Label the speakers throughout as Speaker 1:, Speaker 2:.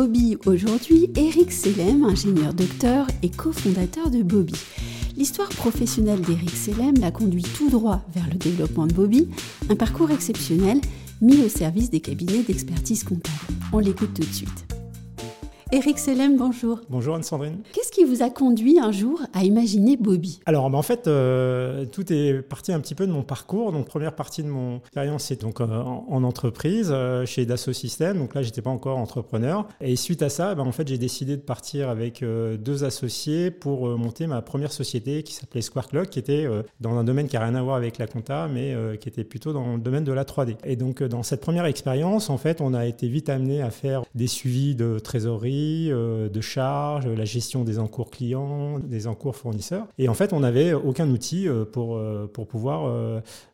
Speaker 1: Bobby aujourd'hui, Eric Selem, ingénieur docteur et cofondateur de Bobby. L'histoire professionnelle d'Eric Selem l'a conduit tout droit vers le développement de Bobby, un parcours exceptionnel mis au service des cabinets d'expertise comptable. On l'écoute tout de suite. Eric Selem, bonjour.
Speaker 2: Bonjour Anne-Sandrine.
Speaker 1: Qu'est-ce qui vous a conduit un jour à imaginer Bobby
Speaker 2: Alors bah, en fait, euh, tout est parti un petit peu de mon parcours. Donc première partie de mon expérience, c'est donc euh, en, entreprise euh, chez Dassault Systèmes. Donc là, j'étais pas encore entrepreneur. Et suite à ça, bah, en fait, j'ai décidé de partir avec deux associés pour monter ma première société qui s'appelait Square Clock, qui était dans un domaine qui a rien à voir avec la compta, mais qui était plutôt dans le domaine de la 3D. Et donc dans cette première expérience, en fait, on a été vite amené à faire des suivis de trésorerie de charges, la gestion des encours clients, des encours fournisseurs. Et en fait, on n'avait aucun outil euh, pour, euh, pour pouvoir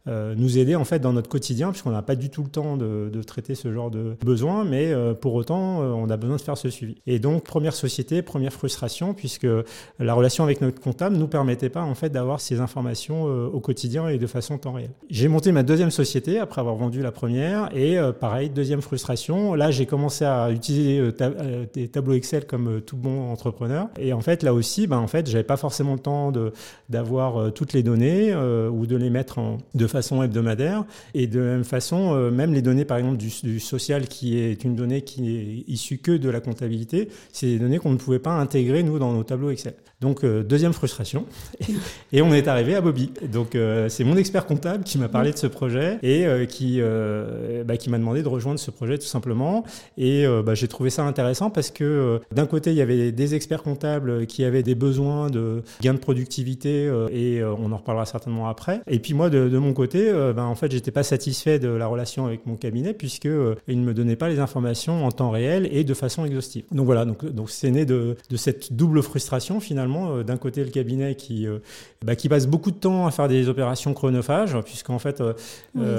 Speaker 2: nous aider en fait dans notre quotidien, puisqu'on n'a pas du tout le temps de, traiter ce genre de besoins, mais pour autant, on a besoin de faire ce suivi. Et donc, première société, première frustration, puisque la relation avec notre comptable ne nous permettait pas en fait d'avoir ces informations au quotidien et de façon temps réel. J'ai monté ma deuxième société après avoir vendu la première, et pareil, deuxième frustration. Là, j'ai commencé à utiliser des tableau Excel comme euh, tout bon entrepreneur. En fait, là aussi, ben, en fait, j'avais pas forcément le temps d'avoir euh, toutes les données euh, ou de les mettre en, de façon hebdomadaire. Et de la même façon, même les données, par exemple, du, social, qui est une donnée qui est issue que de la comptabilité, c'est des données qu'on ne pouvait pas intégrer, nous, dans nos tableaux Excel. Donc, deuxième frustration. Et, on est arrivé à Bobby. Donc, c'est mon expert comptable qui m'a parlé de ce projet et qui, bah, qui m'a demandé de rejoindre ce projet tout simplement. Et bah, j'ai trouvé ça intéressant parce que euh, d'un côté, il y avait des experts comptables qui avaient des besoins de gains de productivité euh, et euh, on en reparlera certainement après. Et puis moi, de, mon côté, ben, en fait, j'étais pas satisfait de la relation avec mon cabinet puisque il ne me donnait pas les informations en temps réel et de façon exhaustive. Donc voilà, donc donc c'est né de, de, cette double frustration finalement. D'un côté, le cabinet qui bah, qui passe beaucoup de temps à faire des opérations chronophages puisqu'en fait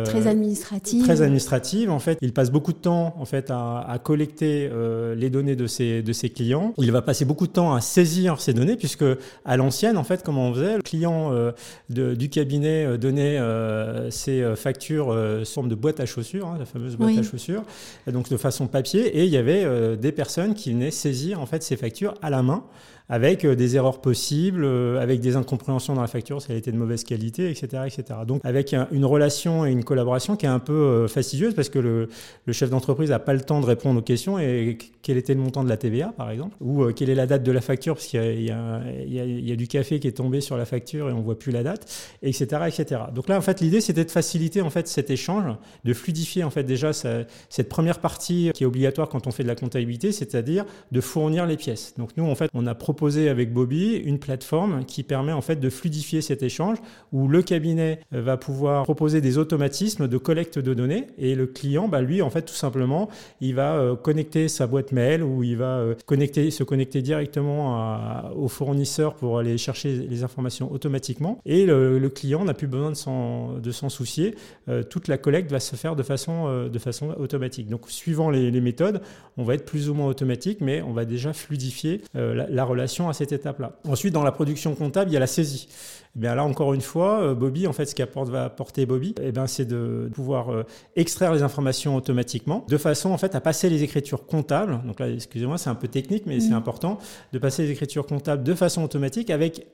Speaker 1: très administrative.
Speaker 2: Très administrative. En fait, il passe beaucoup de temps en fait à, à collecter les données de de ses clients. Il va passer beaucoup de temps à saisir ces données puisque à l'ancienne, en fait, comment on faisait, le client euh, du cabinet euh, donnait euh, ses factures forme de boîte à chaussures, hein, la fameuse boîte à chaussures, donc de façon papier, et il y avait des personnes qui venaient saisir en fait ces factures à la main avec euh, des erreurs possibles, euh, avec des incompréhensions dans la facture si elle était de mauvaise qualité, etc. etc. Donc avec une relation et une collaboration qui est un peu euh, fastidieuse parce que le, chef d'entreprise n'a pas le temps de répondre aux questions et quel était le montant de la TVA par exemple, ou quelle est la date de la facture parce qu'il y, a du café qui est tombé sur la facture et on voit plus la date, etc. etc. Donc là en fait l'idée c'était de faciliter en fait cet échange, de fluidifier en fait déjà cette première partie qui est obligatoire quand on fait de la comptabilité, c'est-à-dire de fournir les pièces. Donc nous en fait on a proposé avec Bobby une plateforme qui permet en fait de fluidifier cet échange où le cabinet va pouvoir proposer des automatismes de collecte de données et le client, bah, lui, en fait, tout simplement, il va euh, connecter sa boîte mail ou il va euh, connecter, se connecter directement au fournisseur pour aller chercher les informations automatiquement et le, client n'a plus besoin de s'en soucier. Euh, toute la collecte va se faire de façon, de façon automatique. Donc, suivant les, méthodes, on va être plus ou moins automatique, mais on va déjà fluidifier la relation à cette étape-là. Ensuite, dans la production comptable, il y a la saisie. Eh bien là, encore une fois, euh, Bobby, en fait, ce qu'apporte va apporter Bobby, eh bien, c'est de pouvoir euh, extraire les informations automatiquement, de façon en fait à passer les écritures comptables. Donc là, excusez-moi, c'est un peu technique, mais c'est important de passer les écritures comptables de façon automatique avec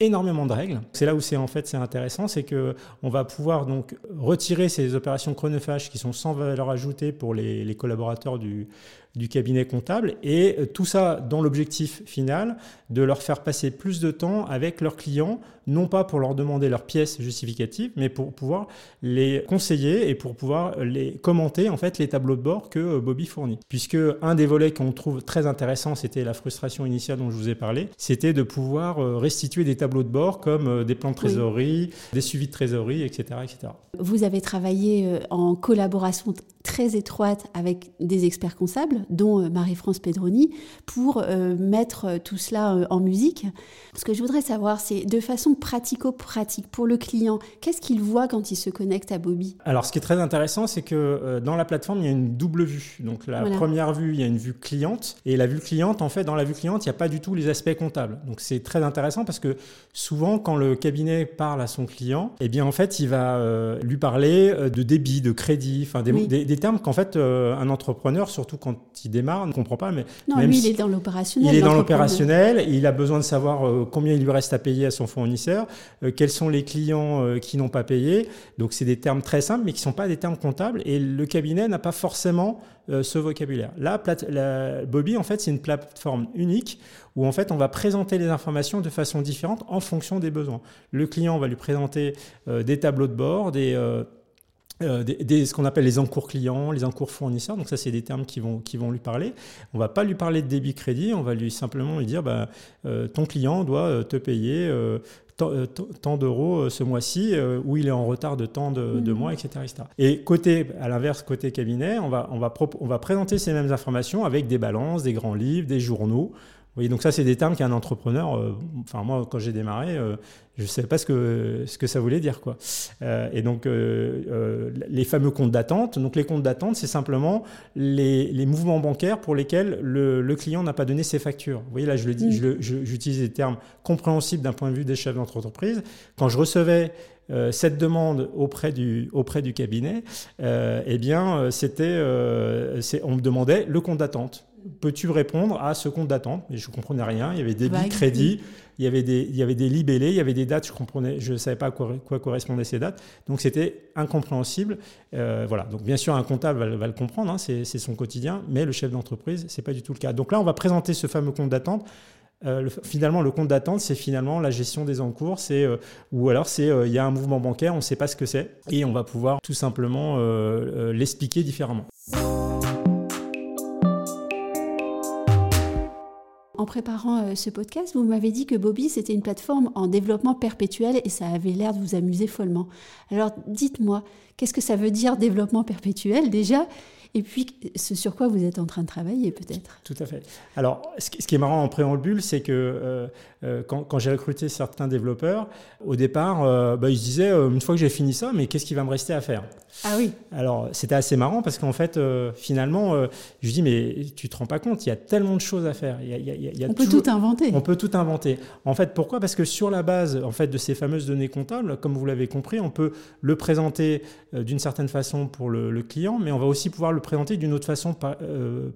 Speaker 2: énormément de règles. C'est là où c'est en fait c'est intéressant, c'est que on va pouvoir donc retirer ces opérations chronophages qui sont sans valeur ajoutée pour les, collaborateurs du, du cabinet comptable et tout ça dans l'objectif final de leur faire passer plus de temps avec leurs clients, non pas pour leur demander leurs pièces justificatives, mais pour pouvoir les conseiller et pour pouvoir les commenter en fait les tableaux de bord que Bobby fournit. Puisque un des volets qu'on trouve très intéressant, c'était la frustration initiale dont je vous ai parlé, c'était de pouvoir euh, restituer des tableaux de bord comme euh, des plans de trésorerie, des suivis de trésorerie, etc., etc.
Speaker 1: Vous avez travaillé euh, en collaboration très étroite avec des experts comptables dont euh, Marie-France Pedroni, pour euh, mettre euh, tout cela en musique. Ce que je voudrais savoir, c'est de façon pratico-pratique pour le client, qu'est-ce qu'il voit quand il se connecte à Bobby?
Speaker 2: Alors, ce qui est très intéressant, c'est que dans la plateforme, il y a une double vue. Donc, la première vue, il y a une vue cliente. Et la vue cliente, en fait, dans la vue cliente, il n'y a pas du tout les aspects comptables. Donc, c'est très intéressant parce que souvent, quand le cabinet parle à son client, eh bien, en fait, il va lui parler de débit, de crédit, enfin, des, des des termes qu'en fait un entrepreneur, surtout quand il démarre, ne comprend pas. Mais
Speaker 1: non, lui, il est dans l'opérationnel.
Speaker 2: Il est dans l'opérationnel. Il a besoin de savoir combien il lui reste à payer à son fournisseur, quels sont les clients qui n'ont pas payé. Donc c'est des termes très simples, mais qui sont pas des termes comptables. Et le cabinet n'a pas forcément ce vocabulaire. Là, la, Bobby, en fait, c'est une plateforme unique où en fait on va présenter les informations de façon différente en fonction des besoins. Le client va lui présenter euh, des tableaux de bord, euh, euh, des, ce qu'on appelle les encours clients, les encours fournisseurs. Donc ça, c'est des termes qui vont, qui vont lui parler. On va pas lui parler de débit crédit, on va lui simplement lui dire, bah, ton client doit te payer tant, d'euros ce mois-ci, ou il est en retard de tant de, de mmh. mois, etc., etc., Et côté, à l'inverse, côté cabinet, on va, on, va on va présenter ces mêmes informations avec des balances, des grands livres, des journaux. Oui, donc ça, c'est des termes qu'un entrepreneur, euh, enfin moi, quand j'ai démarré, euh, je ne savais pas ce que, ce que ça voulait dire. Quoi. Euh, et donc, les fameux comptes d'attente. Donc, les comptes d'attente, c'est simplement les, les, mouvements bancaires pour lesquels le, le client n'a pas donné ses factures. Vous voyez, là, je le dis, mm. j'utilise des termes compréhensibles d'un point de vue des chefs d'entreprise. Quand je recevais cette demande auprès du, auprès du cabinet, euh, eh bien, c'était, euh, on me demandait le compte d'attente peux-tu répondre à ce compte d'attente? Mais je ne comprenais rien. Il y avait des bits crédits, il y avait des, il y avait des libellés, il y avait des dates, je comprenais, je ne savais pas à quoi, quoi, correspondaient ces dates. Donc c'était incompréhensible. Euh, voilà. Donc bien sûr, un comptable va, le comprendre, hein, c'est son quotidien, mais le chef d'entreprise, ce n'est pas du tout le cas. Donc là, on va présenter ce fameux compte d'attente. Euh, finalement, le compte d'attente, c'est finalement la gestion des encours, c'est euh, ou alors c'est il y a un mouvement bancaire, on ne sait pas ce que c'est, et on va pouvoir tout simplement l'expliquer différemment.
Speaker 1: En préparant euh, ce podcast, vous m'avez dit que Bobby, c'était une plateforme en développement perpétuel et ça avait l'air de vous amuser follement. Alors dites-moi, qu'est-ce que ça veut dire développement perpétuel? Déjà et puis ce sur quoi vous êtes en train de travailler peut-être?
Speaker 2: Tout à fait. Alors ce qui est marrant en préambule, c'est que euh, euh, quand, j'ai recruté certains développeurs, au départ, euh, bah, ils se disaient, une fois que j'ai fini ça, mais qu'est-ce qui va me rester à faire?
Speaker 1: Ah oui.
Speaker 2: Alors c'était assez marrant parce qu'en fait, finalement, je dis, mais tu te rends pas compte, il y a tellement de choses à faire.
Speaker 1: on peut tout inventer.
Speaker 2: On peut tout inventer. En fait, pourquoi? Parce que sur la base en fait, de ces fameuses données comptables, comme vous l'avez compris, on peut le présenter d'une certaine façon pour le, le, client, mais on va aussi pouvoir le présenter d'une autre façon euh,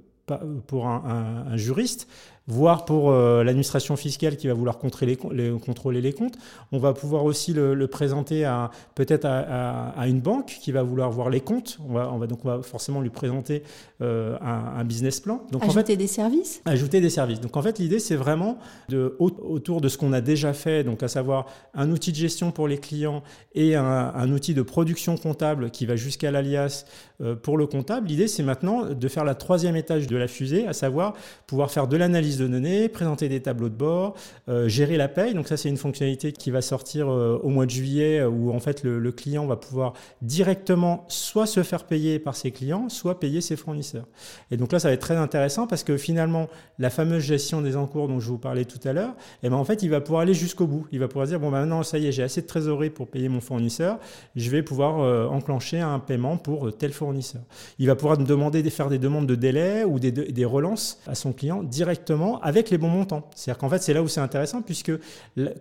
Speaker 2: pour un, juriste, voire pour euh, l'administration fiscale qui va vouloir contrôler les, contrôler les comptes. On va pouvoir aussi le, présenter à peut-être à, une banque qui va vouloir voir les comptes. On va, on va donc on va forcément lui présenter euh, un, business plan.
Speaker 1: Donc, ajouter des services?
Speaker 2: Ajouter des services. Donc en fait l'idée c'est vraiment de autour de ce qu'on a déjà fait, donc à savoir un outil de gestion pour les clients et un, outil de production comptable qui va jusqu'à l'alias euh, pour le comptable. L'idée c'est maintenant de faire la troisième étage de la fusée, à savoir pouvoir faire de l'analyse données, présenter des tableaux de bord, euh, gérer la paye. Donc ça, c'est une fonctionnalité qui va sortir euh, au mois de juillet où en fait le, client va pouvoir directement soit se faire payer par ses clients, soit payer ses fournisseurs. Et donc là, ça va être très intéressant parce que finalement, la fameuse gestion des encours dont je vous parlais tout à l'heure, eh ben en fait, il va pouvoir aller jusqu'au bout. Il va pouvoir dire bon ben maintenant, ça y est, j'ai assez de trésorerie pour payer mon fournisseur, je vais pouvoir euh, enclencher un paiement pour tel fournisseur. Il va pouvoir demander de faire des demandes de délai ou des, des relances à son client directement avec les bons montants. C'est-à-dire qu'en fait, c'est là où c'est intéressant, puisque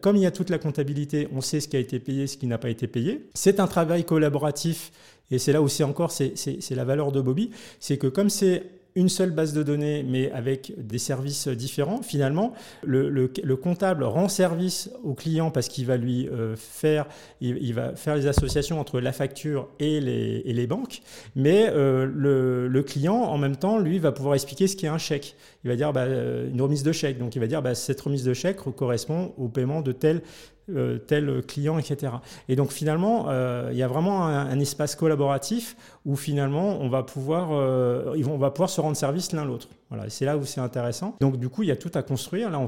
Speaker 2: comme il y a toute la comptabilité, on sait ce qui a été payé, ce qui n'a pas été payé. C'est un travail collaboratif, et c'est là où c'est encore, c'est la valeur de Bobby, c'est que comme c'est une seule base de données, mais avec des services différents, finalement, le, comptable rend service au client parce qu'il va lui euh, faire, il, va faire les associations entre la facture et les, banques, mais euh, le, client, en même temps, lui, va pouvoir expliquer ce qu'est un chèque. Il va dire bah, euh, une remise de chèque. Donc, il va dire bah, cette remise de chèque correspond au paiement de tel tel client, etc. Et donc finalement, il y a vraiment un, espace collaboratif où finalement on va pouvoir, euh, on va pouvoir se rendre service l'un l'autre. Voilà, c'est là où c'est intéressant. Donc du coup, il y a tout à construire. Là,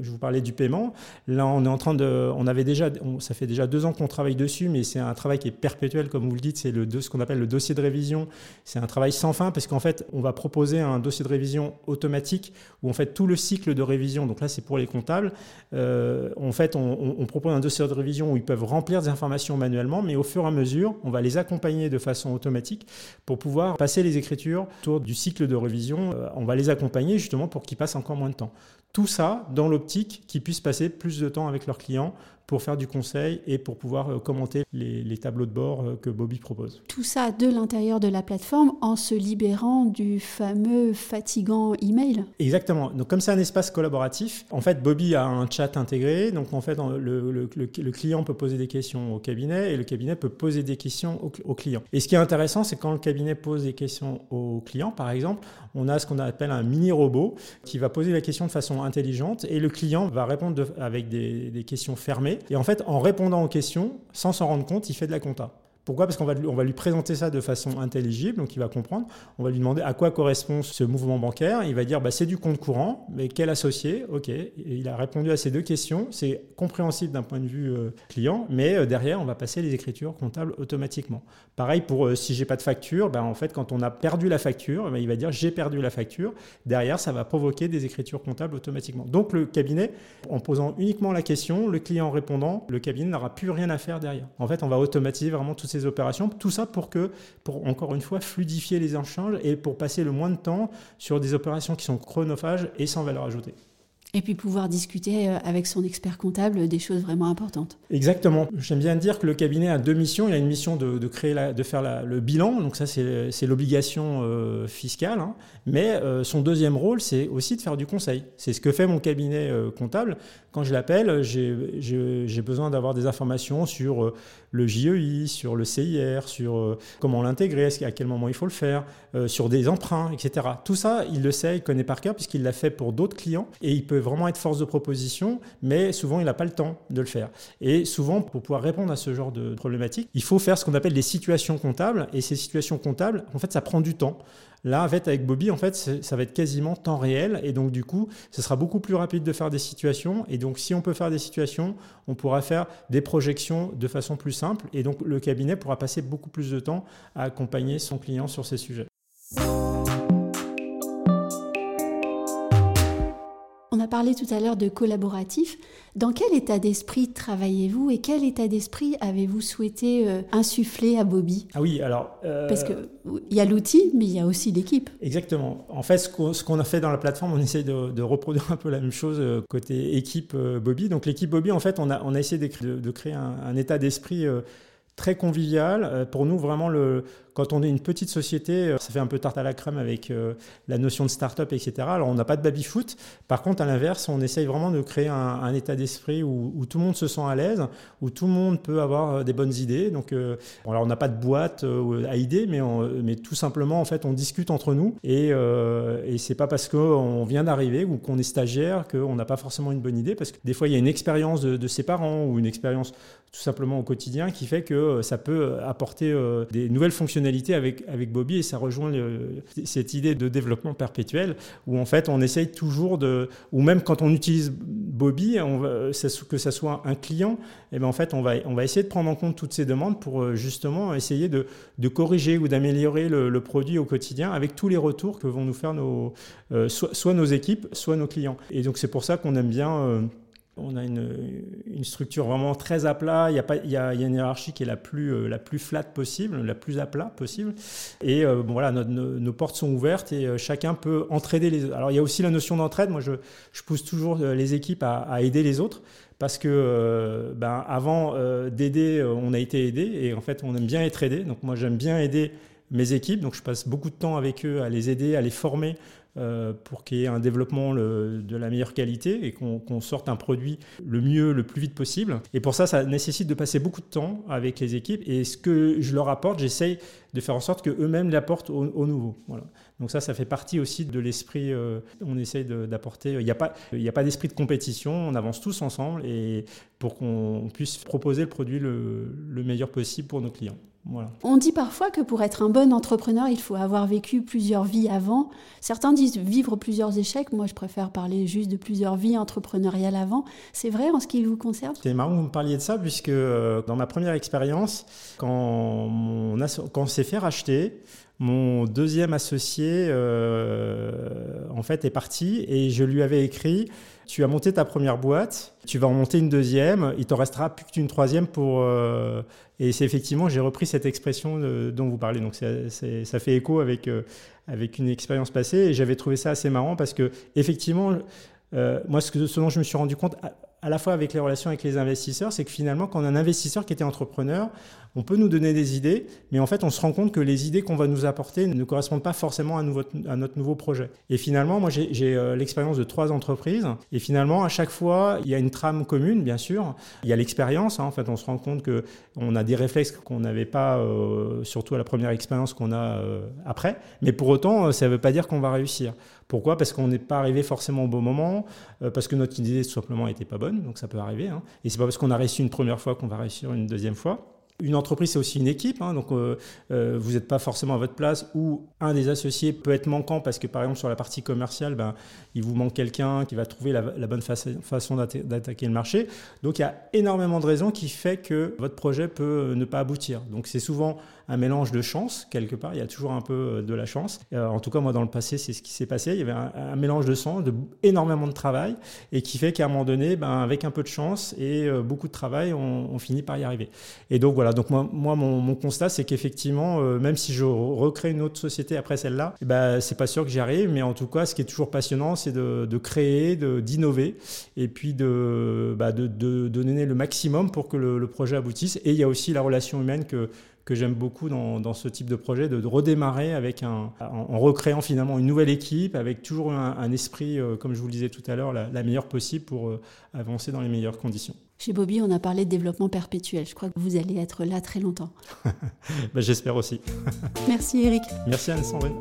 Speaker 2: je vous parlais du paiement. Là, on est en train de, on avait déjà, ça fait déjà deux ans qu'on travaille dessus, mais c'est un travail qui est perpétuel, comme vous le dites. C'est le ce qu'on appelle le dossier de révision. C'est un travail sans fin parce qu'en fait, on va proposer un dossier de révision automatique où en fait tout le cycle de révision. Donc là, c'est pour les comptables. Euh, en fait, on, on, propose un dossier de révision où ils peuvent remplir des informations manuellement, mais au fur et à mesure, on va les accompagner de façon automatique pour pouvoir passer les écritures autour du cycle de révision. Euh, on va les accompagner justement pour qu'ils passent encore moins de temps. Tout ça dans l'optique qu'ils puissent passer plus de temps avec leurs clients pour faire du conseil et pour pouvoir euh, commenter les, tableaux de bord euh, que Bobby propose.
Speaker 1: Tout ça de l'intérieur de la plateforme en se libérant du fameux fatigant email.
Speaker 2: Exactement. Donc comme c'est un espace collaboratif, en fait Bobby a un chat intégré. Donc en fait le, le, client peut poser des questions au cabinet et le cabinet peut poser des questions au, au client. Et ce qui est intéressant, c'est quand le cabinet pose des questions au client, par exemple, on a ce qu'on appelle un mini robot qui va poser la question de façon intelligente et le client va répondre avec des, questions fermées et en fait, en répondant aux questions, sans s'en rendre compte, il fait de la compta. Pourquoi? Parce qu'on va, on va lui présenter ça de façon intelligible, donc il va comprendre. On va lui demander à quoi correspond ce mouvement bancaire. Il va dire bah, c'est du compte courant, mais quel associé? Ok. Il a répondu à ces deux questions. C'est compréhensible d'un point de vue euh, client, mais euh, derrière, on va passer les écritures comptables automatiquement. Pareil pour euh, si j'ai pas de facture, bah, en fait, quand on a perdu la facture, bah, il va dire j'ai perdu la facture. Derrière, ça va provoquer des écritures comptables automatiquement. Donc le cabinet, en posant uniquement la question, le client en répondant, le cabinet n'aura plus rien à faire derrière. En fait, on va automatiser vraiment tout ces opérations. Tout ça pour que, pour encore une fois, fluidifier les échanges et pour passer le moins de temps sur des opérations qui sont chronophages et sans valeur ajoutée.
Speaker 1: Et puis pouvoir discuter euh, avec son expert comptable des choses vraiment importantes.
Speaker 2: Exactement. J'aime bien dire que le cabinet a deux missions. Il a une mission de, créer de faire le bilan, donc ça c'est l'obligation euh, fiscale. Hein. Mais euh, son deuxième rôle, c'est aussi de faire du conseil. C'est ce que fait mon cabinet comptable. Quand je l'appelle, j'ai besoin d'avoir des informations sur le JEI, sur le CIR, sur comment l'intégrer, à quel moment il faut le faire, sur des emprunts, etc. Tout ça, il le sait, il connaît par cœur puisqu'il l'a fait pour d'autres clients et il peut vraiment être force de proposition, mais souvent il n'a pas le temps de le faire. Et souvent, pour pouvoir répondre à ce genre de problématique, il faut faire ce qu'on appelle des situations comptables. Et ces situations comptables, en fait, ça prend du temps. Là, avec Bobby, en fait, ça va être quasiment temps réel. Et donc, du coup, ce sera beaucoup plus rapide de faire des situations. Et donc, si on peut faire des situations, on pourra faire des projections de façon plus simple. Et donc, le cabinet pourra passer beaucoup plus de temps à accompagner son client sur ces sujets.
Speaker 1: Parlé tout à l'heure de collaboratif. Dans quel état d'esprit travaillez-vous et quel état d'esprit avez-vous souhaité euh, insuffler à Bobby?
Speaker 2: Ah oui, alors...
Speaker 1: Euh, Parce qu'il y a l'outil, mais il y a aussi l'équipe.
Speaker 2: Exactement. En fait, ce qu'on a fait dans la plateforme, on essaie de, reproduire un peu la même chose euh, côté équipe Bobby. Donc l'équipe Bobby, en fait, on a, on a essayé de, créer un, état d'esprit très convivial. Pour nous, vraiment, le, quand on est une petite société, euh, ça fait un peu tarte à la crème avec euh, la notion de start-up, etc. Alors on n'a pas de baby-foot. Par contre, à l'inverse, on essaye vraiment de créer un, état d'esprit où, tout le monde se sent à l'aise, où tout le monde peut avoir euh, des bonnes idées. Donc, alors on n'a pas de boîte à idées, mais, tout simplement, en fait, on discute entre nous. Et, et c'est pas parce qu'on vient d'arriver ou qu'on est stagiaire qu'on n'a pas forcément une bonne idée, parce que des fois, il y a une expérience de, ses parents ou une expérience tout simplement au quotidien qui fait que ça peut apporter des nouvelles fonctionnalités avec, avec Bobby et ça rejoint cette idée de développement perpétuel où en fait on essaye toujours de, ou même quand on utilise Bobby, on que ça soit un client, et eh ben en fait on va, on va essayer de prendre en compte toutes ces demandes pour euh, justement essayer de, de corriger ou d'améliorer le, produit au quotidien avec tous les retours que vont nous faire nos, euh, soit, soit, nos équipes, soit nos clients. Et donc c'est pour ça qu'on aime bien... Euh, on a une, structure vraiment très à plat. Il y, a pas, il, y a, une hiérarchie qui est la plus, euh, la plus flat possible, la plus à plat possible. Et euh, bon, voilà, nos, portes sont ouvertes et euh, chacun peut entraider les autres. Alors, il y a aussi la notion d'entraide. Moi, je, je, pousse toujours les équipes à, aider les autres parce que ben, avant d'aider, on a été aidé et en fait, on aime bien être aidé. Donc, moi, j'aime bien aider mes équipes. Donc, je passe beaucoup de temps avec eux à les aider, à les former euh, pour qu'il y ait un développement de la meilleure qualité et qu'on sorte un produit le mieux, le plus vite possible. Et pour ça, ça nécessite de passer beaucoup de temps avec les équipes. Et ce que je leur apporte, j'essaye de faire en sorte qu'eux-mêmes l'apportent au, nouveau. Voilà. Donc ça, ça fait partie aussi de l'esprit, euh, on essaye d'apporter, il n'y a pas, pas d'esprit de compétition, on avance tous ensemble et pour qu'on puisse proposer le produit le meilleur possible pour nos clients.
Speaker 1: On dit parfois que pour être un bon entrepreneur, il faut avoir vécu plusieurs vies avant. Certains disent vivre plusieurs échecs. Moi, je préfère parler juste de plusieurs vies entrepreneuriales avant. C'est vrai en ce qui vous concerne?
Speaker 2: C'est marrant que vous me parliez de ça, puisque euh, dans ma première expérience, quand, on, quand s'est fait racheter, mon deuxième associé, euh, en fait, est parti et je lui avais écrit Tu as monté ta première boîte, tu vas en monter une deuxième, il t'en restera plus qu'une troisième pour. Euh, et c'est effectivement, j'ai repris cette expression dont vous parlez. Donc, ça fait écho avec, euh, avec une expérience passée et j'avais trouvé ça assez marrant parce que, effectivement, moi, ce, que, dont je me suis rendu compte, à la fois avec les relations avec les investisseurs, c'est que finalement, quand un investisseur qui était entrepreneur, on peut nous donner des idées, mais en fait, on se rend compte que les idées qu'on va nous apporter ne correspondent pas forcément à, notre nouveau projet. Et finalement, moi, j'ai euh, l'expérience de trois entreprises, et finalement, à chaque fois, il y a une trame commune, bien sûr. Il y a l'expérience. Hein. en fait, on se rend compte que on a des réflexes qu'on n'avait pas, euh, surtout à la première expérience qu'on a euh, après. Mais pour autant, ça ne veut pas dire qu'on va réussir. Pourquoi? Parce qu'on n'est pas arrivé forcément au bon moment, parce que notre idée tout simplement n'était pas bonne, donc ça peut arriver. Hein. Et c'est pas parce qu'on a réussi une première fois qu'on va réussir une deuxième fois. Une entreprise, c'est aussi une équipe, hein, donc euh, euh, vous n'êtes pas forcément à votre place ou un des associés peut être manquant parce que par exemple sur la partie commerciale, ben, il vous manque quelqu'un qui va trouver la, bonne façon d'attaquer le marché. Donc il y a énormément de raisons qui fait que votre projet peut ne pas aboutir. Donc c'est souvent un mélange de chance quelque part. Il y a toujours un peu euh, de la chance. en tout cas, moi dans le passé, c'est ce qui s'est passé. Il y avait un, mélange de chance, de énormément de travail et qui fait qu'à un moment donné, ben, avec un peu de chance et beaucoup de travail, on, finit par y arriver. Et donc voilà donc moi, moi mon, constat, c'est qu'effectivement, euh, même si je recrée une autre société après celle-là, eh ben, c'est pas sûr que j'y arrive, mais en tout cas, ce qui est toujours passionnant, c'est de, créer, d'innover, et puis de, bah, de, donner le maximum pour que le, projet aboutisse. Et il y a aussi la relation humaine que que j'aime beaucoup dans, ce type de projet, de, redémarrer avec un, en, recréant finalement une nouvelle équipe, avec toujours un, esprit, euh, comme je vous le disais tout à l'heure, la, meilleure possible pour euh, avancer dans les meilleures conditions.
Speaker 1: Chez Bobby, on a parlé de développement perpétuel. Je crois que vous allez être là très longtemps.
Speaker 2: Ben, j'espère aussi.
Speaker 1: Merci Eric.
Speaker 2: Merci Anne-Sandrine.